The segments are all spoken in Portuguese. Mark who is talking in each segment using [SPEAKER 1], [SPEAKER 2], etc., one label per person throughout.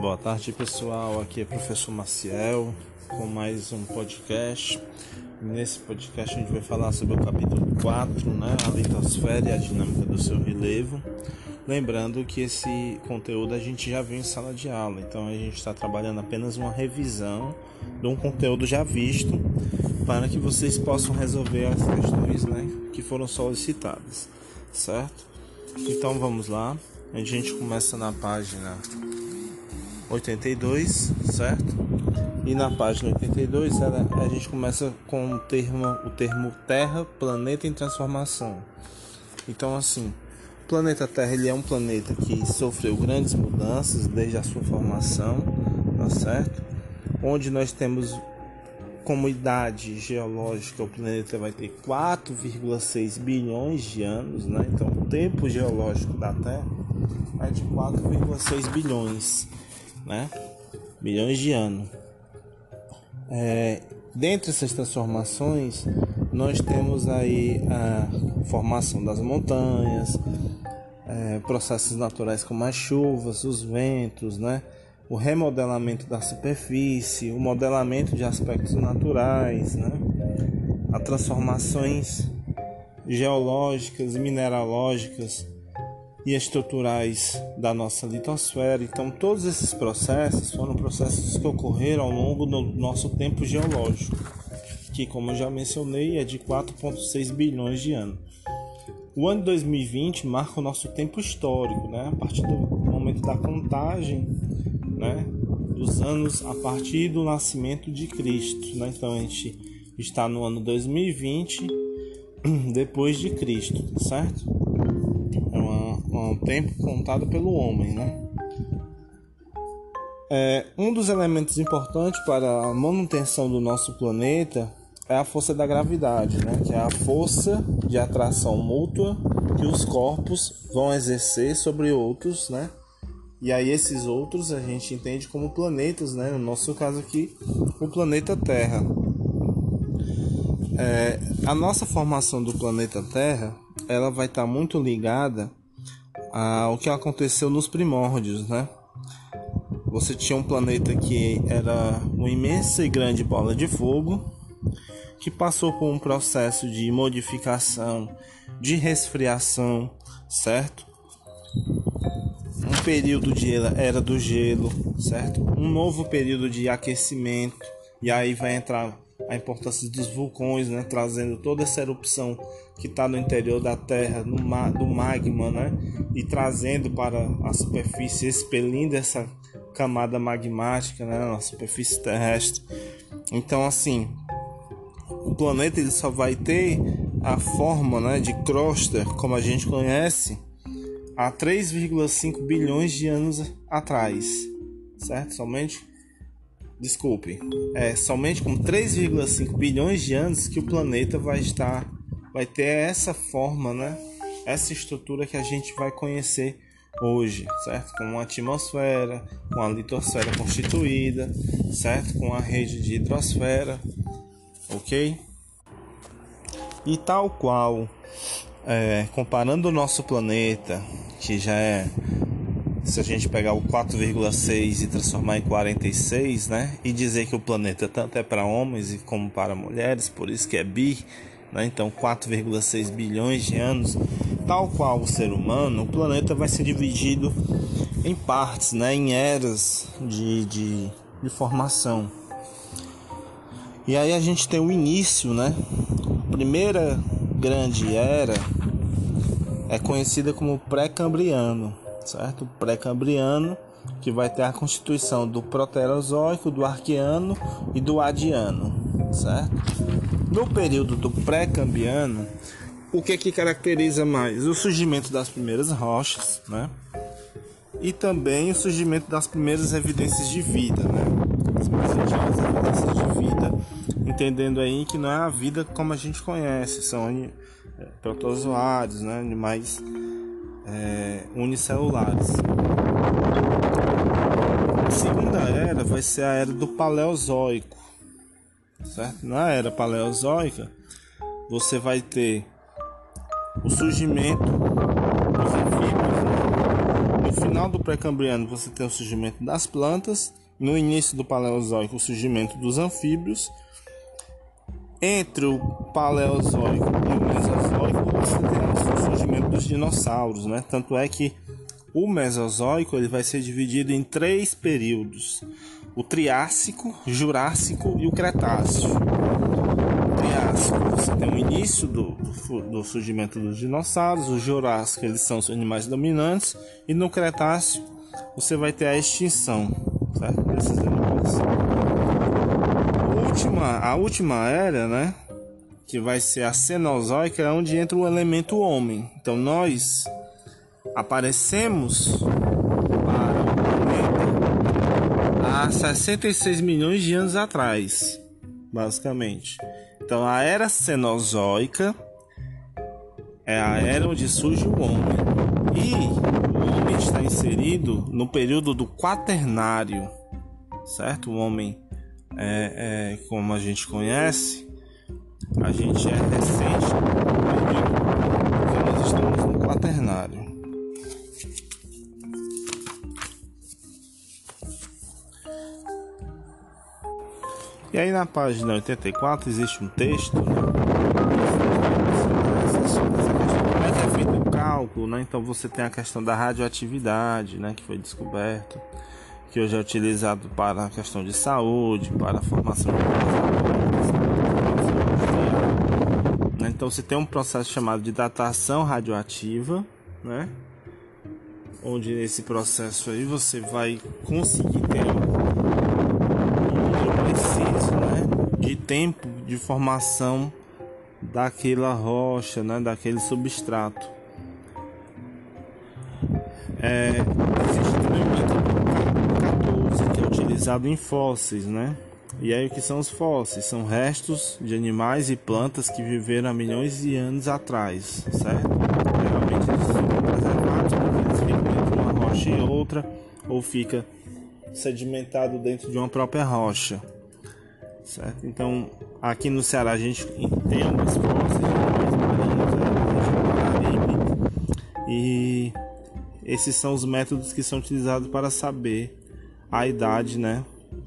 [SPEAKER 1] Boa tarde pessoal, aqui é o professor Maciel com mais um podcast. Nesse podcast a gente vai falar sobre o capítulo 4, né, a litosfera e a dinâmica do seu relevo. Lembrando que esse conteúdo a gente já viu em sala de aula, então a gente está trabalhando apenas uma revisão de um conteúdo já visto para que vocês possam resolver as questões né, que foram solicitadas, certo? Então vamos lá, a gente começa na página 82, certo? E na página 82 ela, a gente começa com o termo, o termo Terra, planeta em transformação. Então assim, o planeta Terra ele é um planeta que sofreu grandes mudanças desde a sua formação, tá certo? Onde nós temos como idade geológica o planeta vai ter 4,6 bilhões de anos, né? Então o tempo geológico da Terra é de 4,6 bilhões né? Bilhões de anos. É, dentre essas transformações, nós temos aí a formação das montanhas, é, processos naturais como as chuvas, os ventos, né? o remodelamento da superfície, o modelamento de aspectos naturais, né? as transformações geológicas e mineralógicas e estruturais da nossa litosfera. Então, todos esses processos foram processos que ocorreram ao longo do nosso tempo geológico, que, como eu já mencionei, é de 4,6 bilhões de anos. O ano 2020 marca o nosso tempo histórico, né? a partir do momento da contagem né? dos anos a partir do nascimento de Cristo. Né? Então, a gente está no ano 2020 depois de Cristo, certo? Um tempo contado pelo homem, né? É, um dos elementos importantes para a manutenção do nosso planeta é a força da gravidade, né? que é a força de atração mútua que os corpos vão exercer sobre outros, né? E aí esses outros a gente entende como planetas, né? No nosso caso aqui, o planeta Terra. É, a nossa formação do planeta Terra, ela vai estar muito ligada ah, o que aconteceu nos primórdios, né? Você tinha um planeta que era uma imensa e grande bola de fogo que passou por um processo de modificação, de resfriação, certo? Um período de era do gelo, certo? Um novo período de aquecimento e aí vai entrar a importância dos vulcões, né, trazendo toda essa erupção que está no interior da Terra, no ma do magma, né, e trazendo para a superfície, expelindo essa camada magmática, né, na superfície terrestre. Então, assim, o planeta ele só vai ter a forma, né, de crosta, como a gente conhece, há 3,5 bilhões de anos atrás, certo? Somente desculpe, é somente com 3,5 bilhões de anos que o planeta vai estar, vai ter essa forma, né? Essa estrutura que a gente vai conhecer hoje, certo? Com uma atmosfera, com a litosfera constituída, certo? Com a rede de hidrosfera, ok? E tal qual, é, comparando o nosso planeta, que já é se a gente pegar o 4,6 e transformar em 46, né? E dizer que o planeta tanto é para homens como para mulheres, por isso que é bi, né? Então 4,6 bilhões de anos, tal qual o ser humano, o planeta vai ser dividido em partes, né? Em eras de, de, de formação. E aí a gente tem o início, né? A primeira grande era é conhecida como pré-cambriano certo? Pré-cambriano, que vai ter a constituição do Proterozoico, do Arqueano e do Adiano, certo? No período do pré-cambriano, o que que caracteriza mais? O surgimento das primeiras rochas, né? E também o surgimento das primeiras evidências de vida, né? As evidências de vida, entendendo aí que não é a vida como a gente conhece, são é, protozoários, né? Animais é, unicelulares. A segunda era vai ser a era do Paleozoico, certo? Na era Paleozoica você vai ter o surgimento dos anfíbios. Né? No final do pré-cambriano você tem o surgimento das plantas, no início do Paleozoico o surgimento dos anfíbios. Entre o Paleozoico e o Mesozoico você tem o surgimento dos dinossauros, né? Tanto é que o Mesozoico ele vai ser dividido em três períodos: o Triássico, Jurássico e o Cretáceo. O Triássico você tem o início do, do, surgimento dos dinossauros, o Jurássico eles são os animais dominantes e no Cretáceo você vai ter a extinção certo? desses animais. A última, a última era, né? Que vai ser a Cenozoica, é onde entra o elemento homem. Então nós aparecemos há 66 milhões de anos atrás, basicamente. Então a era Cenozoica é a era onde surge o homem. E o homem está inserido no período do quaternário, certo? O homem é, é como a gente conhece, a gente é recente, porque nós estamos no quaternário. E aí na página 84 existe um texto, né? é feito o cálculo, né? Então você tem a questão da radioatividade, né? Que foi descoberto, que hoje é utilizado para a questão de saúde, para a formação de? Então você tem um processo chamado de datação radioativa, né? Onde nesse processo aí você vai conseguir ter de tempo de formação daquela rocha, né, daquele substrato. É, existe também o método 14 que é utilizado em fósseis, né? E aí o que são os fósseis? São restos de animais e plantas que viveram há milhões de anos atrás, certo? Geralmente eles ficam preservados porque eles ficam entre uma rocha e outra ou fica sedimentado dentro de uma própria rocha certo? Então, aqui no Ceará a gente tem algumas forças marinhos, e esses são os métodos que são utilizados para saber a idade, né?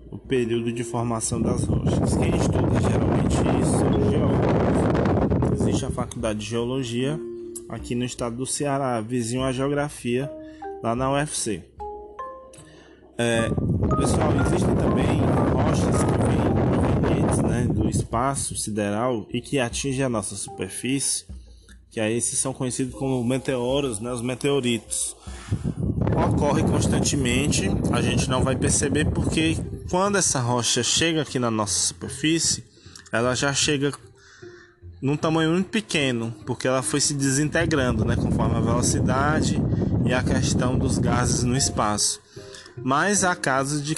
[SPEAKER 1] O período de formação das rochas. Quem estuda geralmente são geólogos. Existe a faculdade de geologia aqui no estado do Ceará, vizinho à geografia, lá na UFC. É, pessoal, existem também rochas que né, do espaço sideral e que atinge a nossa superfície, que aí esses são conhecidos como meteoros, né, os meteoritos. Ocorre constantemente, a gente não vai perceber porque quando essa rocha chega aqui na nossa superfície, ela já chega num tamanho muito pequeno, porque ela foi se desintegrando, né, conforme a velocidade e a questão dos gases no espaço. Mas há casos de,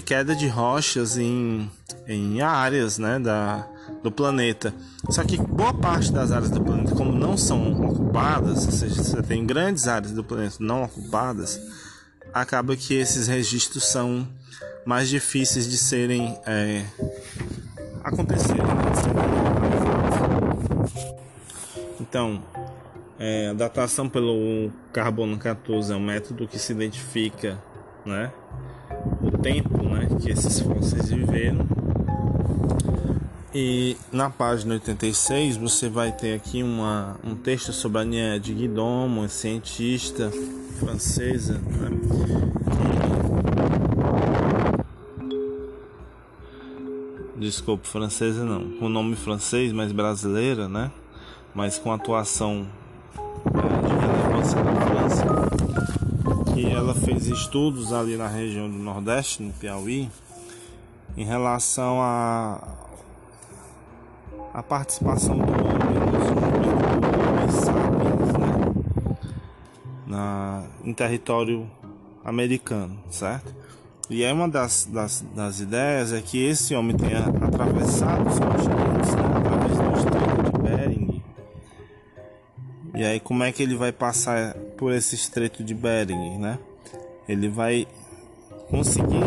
[SPEAKER 1] queda de rochas em, em áreas né, da, do planeta. Só que boa parte das áreas do planeta, como não são ocupadas, ou seja, você tem grandes áreas do planeta não ocupadas, acaba que esses registros são mais difíceis de serem é, acontecerem. Então, é, a datação pelo carbono 14 é um método que se identifica né? O tempo, né, que esses fósseis viveram. E na página 86 você vai ter aqui uma, um texto sobre a Nia de Guidon, uma cientista francesa, né? Desculpe, francesa não, com nome francês, mas brasileira, né? Mas com atuação é, de relevância na França que ela fez estudos ali na região do Nordeste, no Piauí, em relação a a participação do homem no surgimento do homem sapiens, né? Na, em território americano, certo? E aí uma das, das, das ideias é que esse homem tenha atravessado os continentes né? através do estreito de Bering. E aí como é que ele vai passar por esse estreito de Bering, né? Ele vai conseguir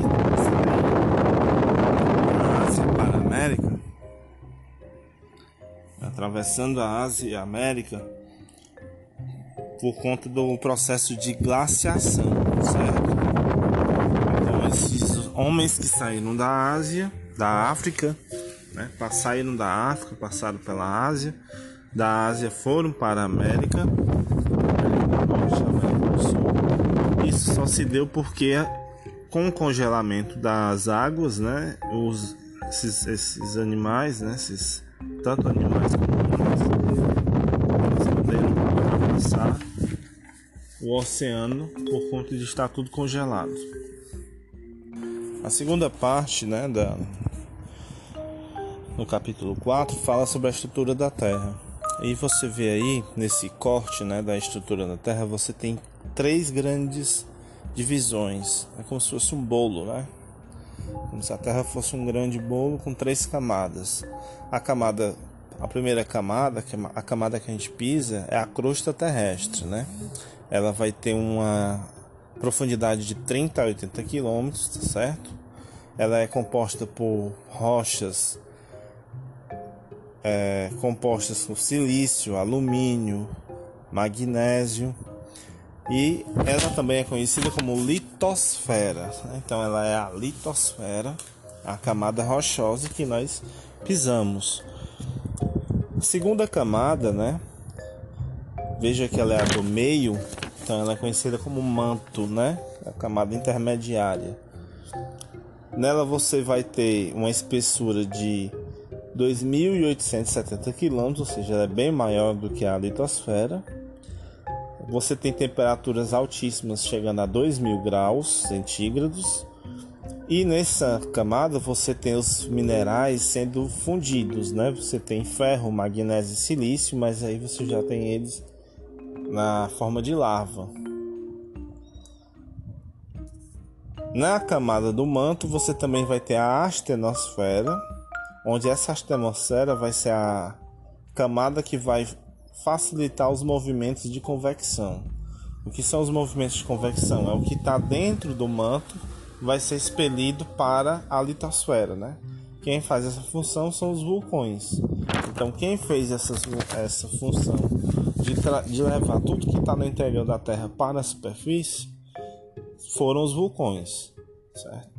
[SPEAKER 1] atravessando a Ásia e a América, por conta do processo de glaciação, certo? Então esses homens que saíram da Ásia, da África, né? Saíram da África, passaram pela Ásia, da Ásia foram para a América, Isso só se deu porque com o congelamento das águas, né? Os, esses, esses animais, né? Esses, tanto animais como humanos, poderam passar o oceano por conta de estar tudo congelado. A segunda parte, né, da, no capítulo 4, fala sobre a estrutura da Terra. E você vê aí, nesse corte né, da estrutura da Terra, você tem três grandes divisões. É como se fosse um bolo, né? Como se a Terra fosse um grande bolo com três camadas. A camada, a primeira camada, é a camada que a gente pisa, é a crosta terrestre, né? Ela vai ter uma profundidade de 30 a 80 quilômetros, tá certo? Ela é composta por rochas é, compostas com silício, alumínio, magnésio e ela também é conhecida como litosfera. Né? Então ela é a litosfera, a camada rochosa que nós pisamos. Segunda camada, né? Veja que ela é a do meio, então ela é conhecida como manto, né? A camada intermediária. Nela você vai ter uma espessura de 2.870 km, ou seja, ela é bem maior do que a litosfera. Você tem temperaturas altíssimas, chegando a 2.000 graus centígrados. E nessa camada você tem os minerais sendo fundidos, né? Você tem ferro, magnésio e silício, mas aí você já tem eles na forma de lava. Na camada do manto você também vai ter a astenosfera, onde essa atmosfera vai ser a camada que vai facilitar os movimentos de convecção. O que são os movimentos de convecção? É o que está dentro do manto vai ser expelido para a litosfera, né? Quem faz essa função são os vulcões. Então, quem fez essa, essa função de, de levar tudo que está no interior da Terra para a superfície foram os vulcões, certo?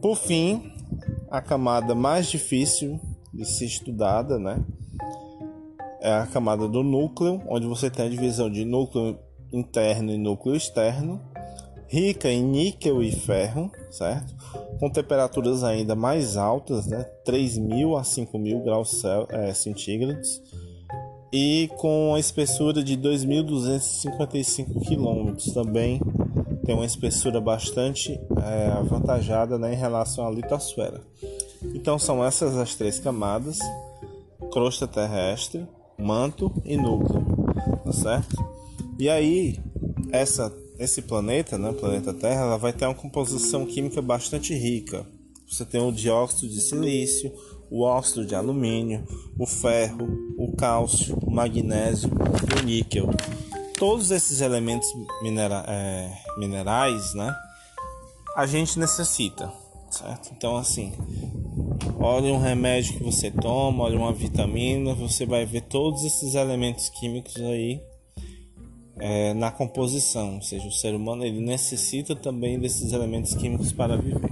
[SPEAKER 1] Por fim, a camada mais difícil de ser estudada, né? É a camada do núcleo, onde você tem a divisão de núcleo interno e núcleo externo, rica em níquel e ferro, certo? Com temperaturas ainda mais altas, né? 3.000 a 5.000 graus é, centígrados e com a espessura de 2.255 quilômetros também tem uma espessura bastante é, avantajada né, em relação à litosfera. Então são essas as três camadas: crosta terrestre, manto e núcleo, tá certo? E aí essa esse planeta, né, planeta Terra, ela vai ter uma composição química bastante rica. Você tem o dióxido de silício, o óxido de alumínio, o ferro, o cálcio, o magnésio e o níquel todos esses elementos minera é, minerais, né? A gente necessita, certo? Então, assim, olha um remédio que você toma, olha uma vitamina, você vai ver todos esses elementos químicos aí é, na composição. Ou seja, o ser humano ele necessita também desses elementos químicos para viver.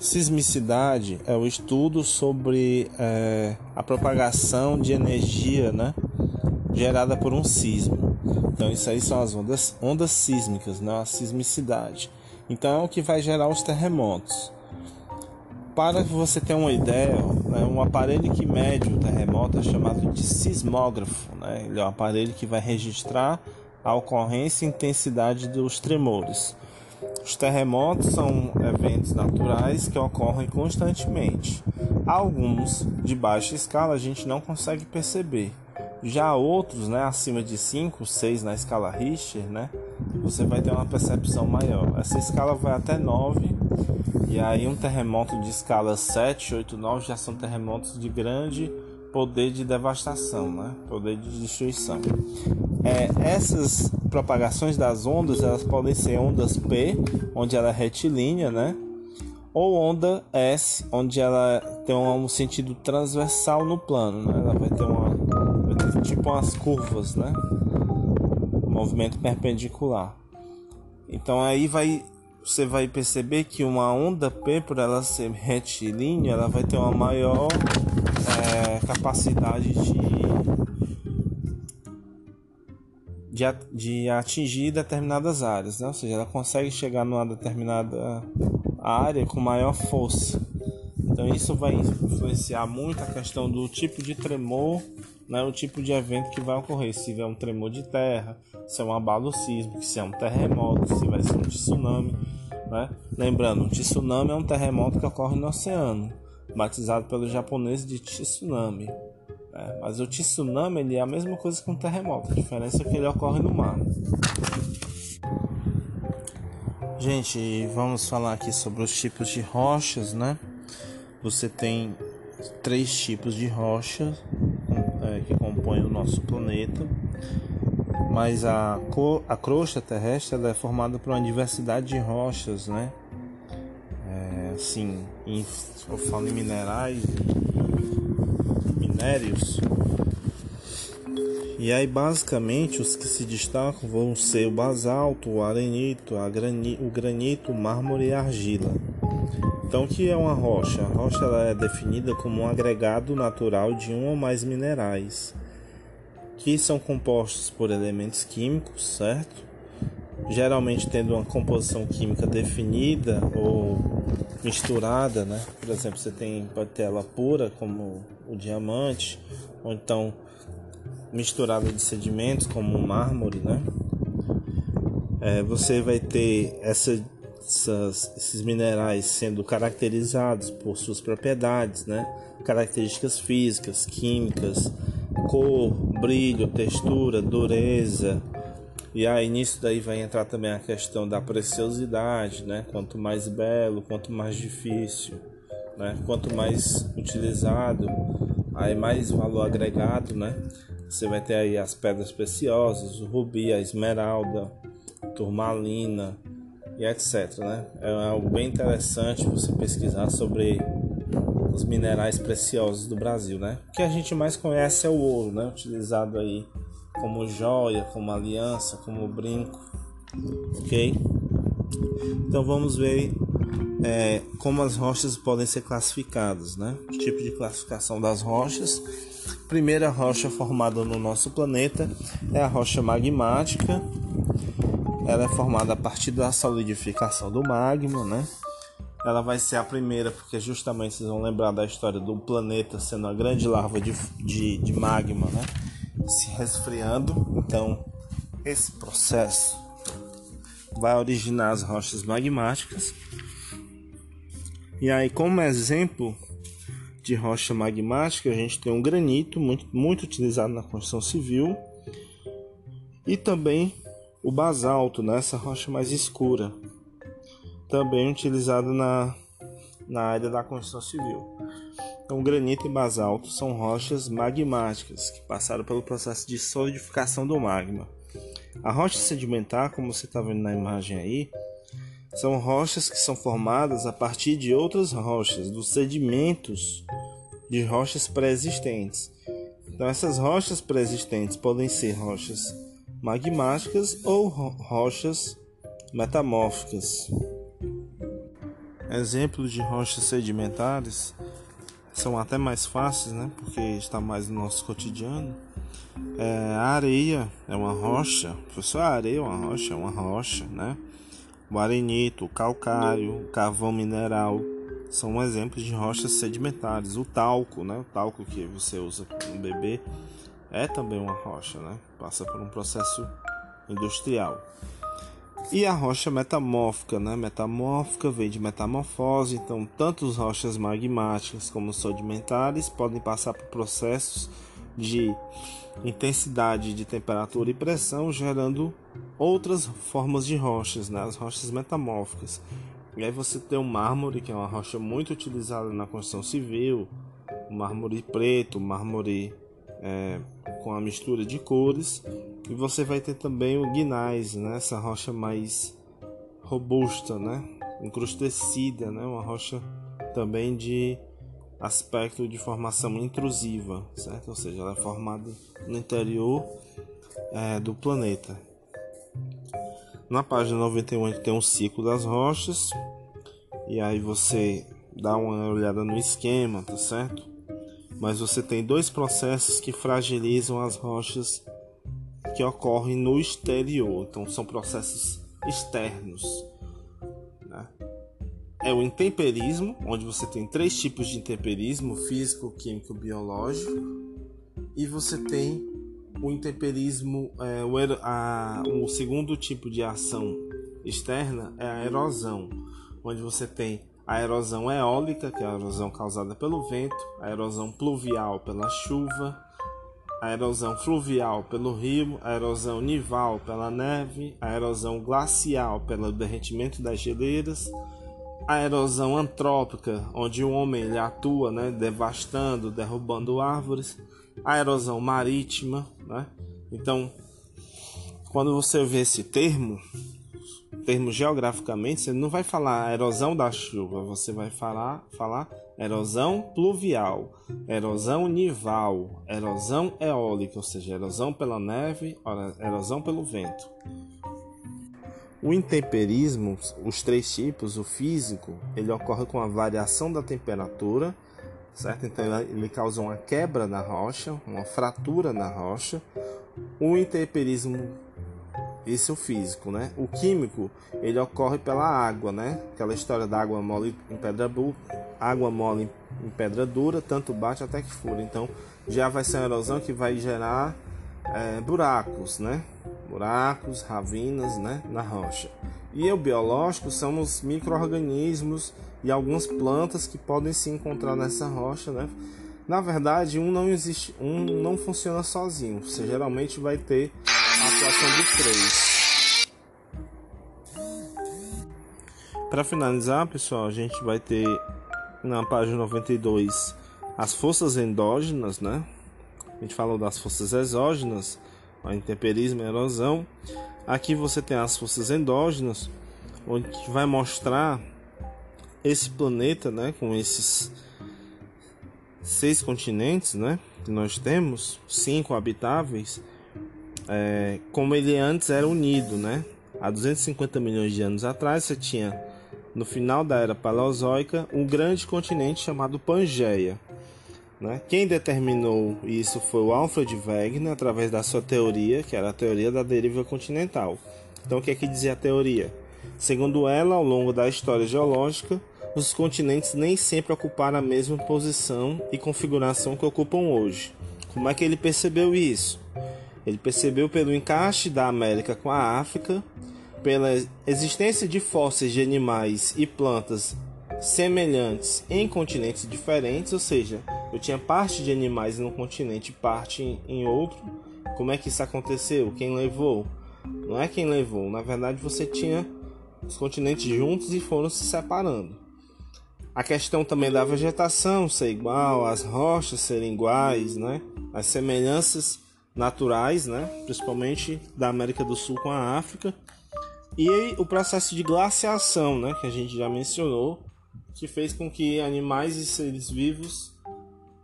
[SPEAKER 1] Sismicidade é o estudo sobre é, a propagação de energia, né? gerada por um sismo. Então isso aí são as ondas, ondas sísmicas, né? a sismicidade. Então é o que vai gerar os terremotos. Para você tenha uma ideia, né, um aparelho que mede o terremoto é chamado de sismógrafo. Né? Ele é um aparelho que vai registrar a ocorrência e intensidade dos tremores. Os terremotos são eventos naturais que ocorrem constantemente. Alguns de baixa escala a gente não consegue perceber, já outros, né, acima de 5, 6 na escala Richter, né, você vai ter uma percepção maior. Essa escala vai até 9, e aí um terremoto de escala 7, 8, 9 já são terremotos de grande poder de devastação, né, poder de destruição. É, essas propagações das ondas, elas podem ser ondas P, onde ela é retilínea, né, ou onda S, onde ela ter um sentido transversal no plano, né? Ela vai ter uma vai ter tipo umas curvas, né? Movimento perpendicular. Então aí vai você vai perceber que uma onda P, por ela ser retilínea, ela vai ter uma maior é, capacidade de, de, de, atingir determinadas áreas, né? ou seja, ela consegue chegar numa determinada área com maior força. Então isso vai influenciar muito a questão do tipo de tremor, né, o tipo de evento que vai ocorrer, se é um tremor de terra, se é um abalo sísmico, se é um terremoto, se vai ser um tsunami. Né? Lembrando, um tsunami é um terremoto que ocorre no oceano, batizado pelos japoneses de tsunami. Né? Mas o tsunami ele é a mesma coisa que um terremoto, a diferença é que ele ocorre no mar. Gente, vamos falar aqui sobre os tipos de rochas, né? Você tem três tipos de rocha é, que compõem o nosso planeta, mas a, a crosta terrestre é formada por uma diversidade de rochas, né? É, assim, em, eu falo em minerais, minérios. E aí basicamente os que se destacam vão ser o basalto, o arenito, grani, o granito, o mármore e a argila. Então, o que é uma rocha? A rocha ela é definida como um agregado natural de um ou mais minerais, que são compostos por elementos químicos, certo? Geralmente tendo uma composição química definida ou misturada, né? Por exemplo, você tem pode ter ela pura, como o diamante, ou então misturada de sedimentos, como o mármore, né? É, você vai ter essa essas, esses minerais sendo caracterizados por suas propriedades, né? características físicas, químicas, cor, brilho, textura, dureza. E aí nisso daí vai entrar também a questão da preciosidade, né? Quanto mais belo, quanto mais difícil, né? Quanto mais utilizado, aí mais valor agregado, né? Você vai ter aí as pedras preciosas, o rubi, a esmeralda, turmalina, e etc. Né? É algo bem interessante você pesquisar sobre os minerais preciosos do Brasil. Né? O que a gente mais conhece é o ouro, né? utilizado aí como joia, como aliança, como brinco. Ok? Então vamos ver é, como as rochas podem ser classificadas, né? O tipo de classificação das rochas. Primeira rocha formada no nosso planeta é a rocha magmática, ela é formada a partir da solidificação do magma, né? Ela vai ser a primeira, porque justamente vocês vão lembrar da história do planeta sendo uma grande larva de, de, de magma, né? Se resfriando. Então, esse processo vai originar as rochas magmáticas. E aí, como exemplo de rocha magmática, a gente tem um granito, muito, muito utilizado na construção civil, e também o basalto, né? rocha mais escura, também utilizado na, na área da construção civil. Então, granito e basalto são rochas magmáticas que passaram pelo processo de solidificação do magma. A rocha sedimentar, como você está vendo na imagem aí, são rochas que são formadas a partir de outras rochas, dos sedimentos de rochas pré-existentes. Então, essas rochas pré-existentes podem ser rochas magmáticas ou rochas metamórficas. Exemplos de rochas sedimentares são até mais fáceis, né? Porque está mais no nosso cotidiano. É, a areia é uma rocha. Professor, a areia é uma rocha, é uma rocha, né? O arenito, o calcário, o carvão mineral são exemplos de rochas sedimentares. O talco, né? O talco que você usa no bebê é também uma rocha, né? Passa por um processo industrial. E a rocha metamórfica, né? Metamórfica vem de metamorfose, então tanto as rochas magmáticas como sedimentares podem passar por processos de intensidade de temperatura e pressão, gerando outras formas de rochas, né? as rochas metamórficas. E aí você tem o mármore, que é uma rocha muito utilizada na construção civil, o mármore preto, o mármore é, com a mistura de cores. E você vai ter também o guinais, né? essa rocha mais robusta, né? encrustecida, né? uma rocha também de aspecto de formação intrusiva, certo? Ou seja, ela é formada no interior é, do planeta. Na página 91 tem um ciclo das rochas e aí você dá uma olhada no esquema, tá certo? Mas você tem dois processos que fragilizam as rochas que ocorrem no exterior, então são processos externos. Né? É o intemperismo, onde você tem três tipos de intemperismo: físico, químico, biológico, e você tem o intemperismo, é, o, a, o segundo tipo de ação externa é a erosão, onde você tem a erosão eólica, que é a erosão causada pelo vento, a erosão pluvial pela chuva, a erosão fluvial pelo rio, a erosão nival pela neve, a erosão glacial pelo derretimento das geleiras, a erosão antrópica, onde o homem ele atua, né, devastando, derrubando árvores, a erosão marítima, né? Então, quando você vê esse termo, termo geograficamente, você não vai falar erosão da chuva, você vai falar, falar erosão pluvial, erosão nival, erosão eólica, ou seja, erosão pela neve, erosão pelo vento. O intemperismo, os três tipos, o físico, ele ocorre com a variação da temperatura, certo? Então ele causa uma quebra na rocha, uma fratura na rocha. O intemperismo esse é o físico, né? O químico, ele ocorre pela água, né? Aquela história da água mole em pedra dura, água mole em pedra dura, tanto bate até que fura. Então, já vai ser uma erosão que vai gerar é, buracos, né? Buracos, ravinas, né? Na rocha. E o biológico são os micro-organismos e algumas plantas que podem se encontrar nessa rocha, né? Na verdade, um não existe, um não funciona sozinho. Você geralmente vai ter a atuação dos três. Para finalizar, pessoal, a gente vai ter na página 92 as forças endógenas, né? A gente falou das forças exógenas, a intemperismo e a erosão. Aqui você tem as forças endógenas, onde vai mostrar esse planeta, né, com esses seis continentes, né, que nós temos, cinco habitáveis é, como ele antes era unido, né? Há 250 milhões de anos atrás, você tinha, no final da era paleozoica, um grande continente chamado Pangeia. Né? Quem determinou isso foi o Alfred Wegener, através da sua teoria, que era a teoria da deriva continental. Então, o que é que dizia a teoria? Segundo ela, ao longo da história geológica, os continentes nem sempre ocuparam a mesma posição e configuração que ocupam hoje. Como é que ele percebeu isso? Ele percebeu pelo encaixe da América com a África, pela existência de fósseis de animais e plantas semelhantes em continentes diferentes, ou seja, eu tinha parte de animais num continente e parte em outro. Como é que isso aconteceu? Quem levou? Não é quem levou, na verdade você tinha os continentes juntos e foram se separando. A questão também da vegetação ser igual, as rochas serem iguais, né? As semelhanças naturais, né? principalmente da América do Sul com a África, e o processo de glaciação, né? que a gente já mencionou, que fez com que animais e seres vivos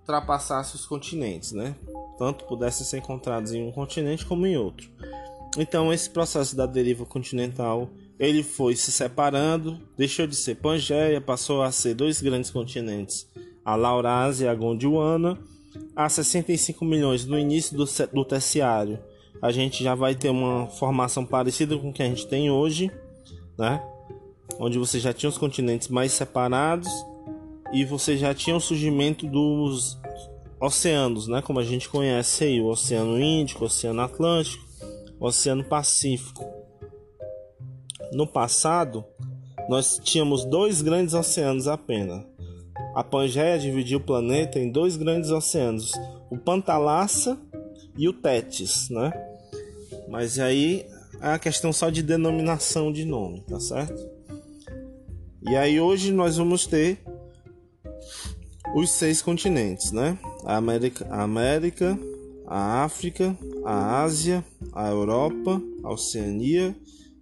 [SPEAKER 1] ultrapassassem os continentes, né? tanto pudessem ser encontrados em um continente como em outro. Então esse processo da deriva continental ele foi se separando, deixou de ser Pangeia, passou a ser dois grandes continentes, a Laurásia e a Gondwana, a 65 milhões no início do, do terciário, a gente já vai ter uma formação parecida com o que a gente tem hoje, né? Onde você já tinha os continentes mais separados e você já tinha o surgimento dos oceanos, né? Como a gente conhece aí, o Oceano Índico, o Oceano Atlântico, o Oceano Pacífico. No passado, nós tínhamos dois grandes oceanos apenas, a Pangeia dividiu o planeta em dois grandes oceanos, o Pantalassa e o Tétis, né? Mas aí é a questão só de denominação de nome, tá certo? E aí hoje nós vamos ter os seis continentes, né? A América, a América, a África, a Ásia, a Europa, a Oceania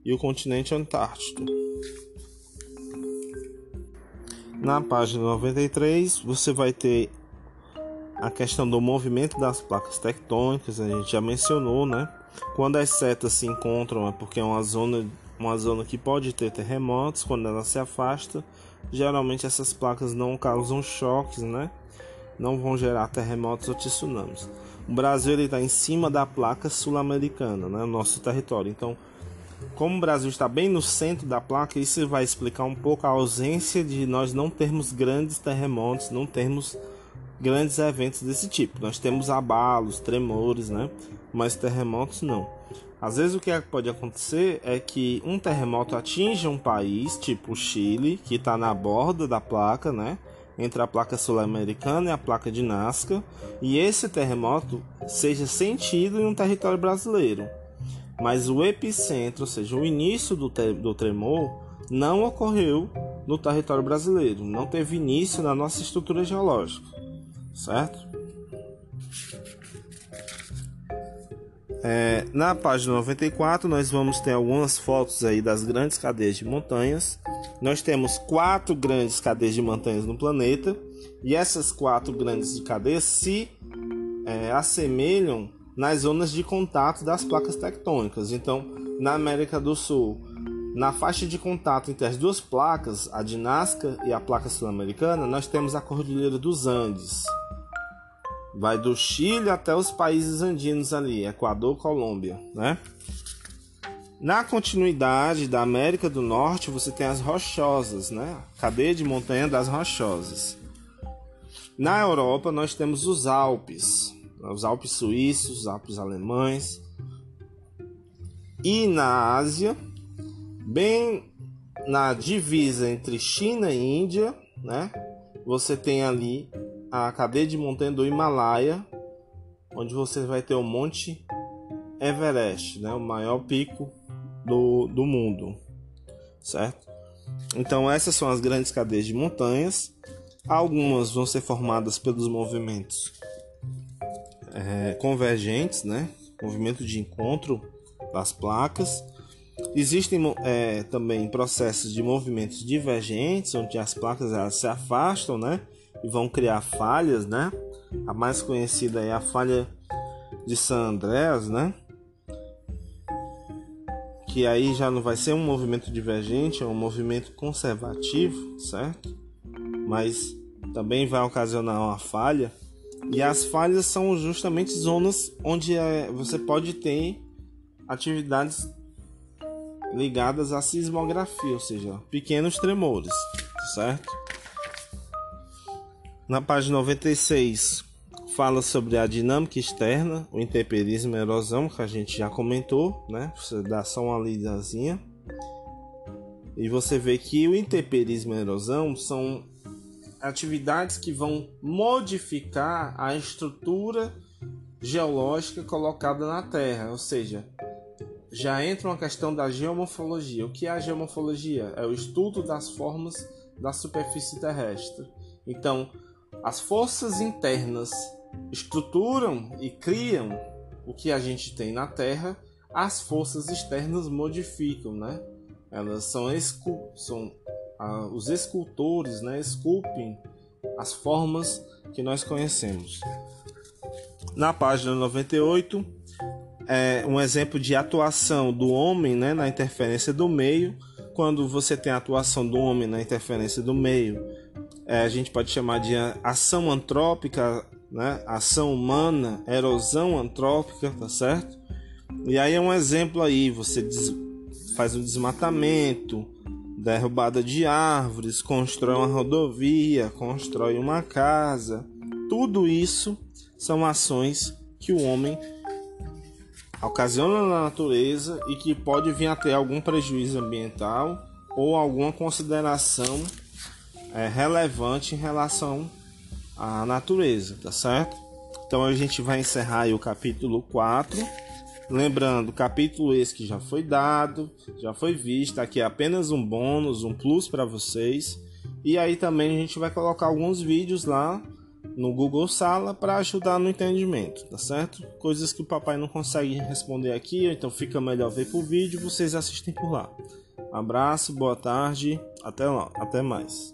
[SPEAKER 1] e o continente Antártico. Na página 93, você vai ter a questão do movimento das placas tectônicas, a gente já mencionou, né? Quando as setas se encontram é porque é uma zona, uma zona que pode ter terremotos, quando ela se afasta, geralmente essas placas não causam choques, né? Não vão gerar terremotos ou tsunamis. O Brasil está em cima da placa sul-americana, né? Nosso território. Então, como o Brasil está bem no centro da placa, isso vai explicar um pouco a ausência de nós não termos grandes terremotos, não termos grandes eventos desse tipo. Nós temos abalos, tremores, né? Mas terremotos não. Às vezes o que pode acontecer é que um terremoto atinja um país, tipo o Chile, que está na borda da placa, né? Entre a placa sul-americana e a placa de Nazca, e esse terremoto seja sentido em um território brasileiro. Mas o epicentro, ou seja, o início do, do tremor, não ocorreu no território brasileiro, não teve início na nossa estrutura geológica certo? É, na página 94 nós vamos ter algumas fotos aí das grandes cadeias de montanhas. Nós temos quatro grandes cadeias de montanhas no planeta e essas quatro grandes cadeias se é, assemelham nas zonas de contato das placas tectônicas. Então, na América do Sul, na faixa de contato entre as duas placas, a de Nazca e a placa sul-americana, nós temos a Cordilheira dos Andes. Vai do Chile até os países andinos ali, Equador, Colômbia, né? Na continuidade da América do Norte, você tem as rochosas, né? Cadeia de montanha das rochosas. Na Europa, nós temos os Alpes, os Alpes suíços, os Alpes alemães. E na Ásia, bem na divisa entre China e Índia, né? Você tem ali a cadeia de montanha do Himalaia, onde você vai ter o Monte Everest, né, o maior pico do, do mundo, certo? Então essas são as grandes cadeias de montanhas. Algumas vão ser formadas pelos movimentos é, convergentes, né? Movimento de encontro das placas. Existem é, também processos de movimentos divergentes, onde as placas elas se afastam, né? e vão criar falhas, né? A mais conhecida é a falha de San Andreas, né? Que aí já não vai ser um movimento divergente, é um movimento conservativo, certo? Mas também vai ocasionar uma falha. E as falhas são justamente zonas onde é, você pode ter atividades ligadas à sismografia, ou seja, pequenos tremores, certo? Na página 96 fala sobre a dinâmica externa, o intemperismo e a erosão, que a gente já comentou, né? Você dá só uma lidazinha. E você vê que o intemperismo e a erosão são atividades que vão modificar a estrutura geológica colocada na Terra, ou seja, já entra uma questão da geomorfologia. O que é a geomorfologia? É o estudo das formas da superfície terrestre. Então, as forças internas estruturam e criam o que a gente tem na Terra, as forças externas modificam, né? Elas são, são ah, os escultores, né? Esculpem as formas que nós conhecemos. Na página 98, é um exemplo de atuação do homem né, na interferência do meio. Quando você tem a atuação do homem na interferência do meio, é, a gente pode chamar de ação antrópica, né? ação humana, erosão antrópica, tá certo? E aí é um exemplo aí, você faz um desmatamento, derrubada de árvores, constrói uma rodovia, constrói uma casa. Tudo isso são ações que o homem ocasiona na natureza e que pode vir a ter algum prejuízo ambiental ou alguma consideração é, relevante em relação à natureza, tá certo? Então a gente vai encerrar o capítulo 4. Lembrando, capítulo esse que já foi dado, já foi visto, aqui é apenas um bônus, um plus para vocês. E aí também a gente vai colocar alguns vídeos lá no Google Sala para ajudar no entendimento, tá certo? Coisas que o papai não consegue responder aqui, então fica melhor ver por vídeo, vocês assistem por lá. abraço, boa tarde, até lá, até mais.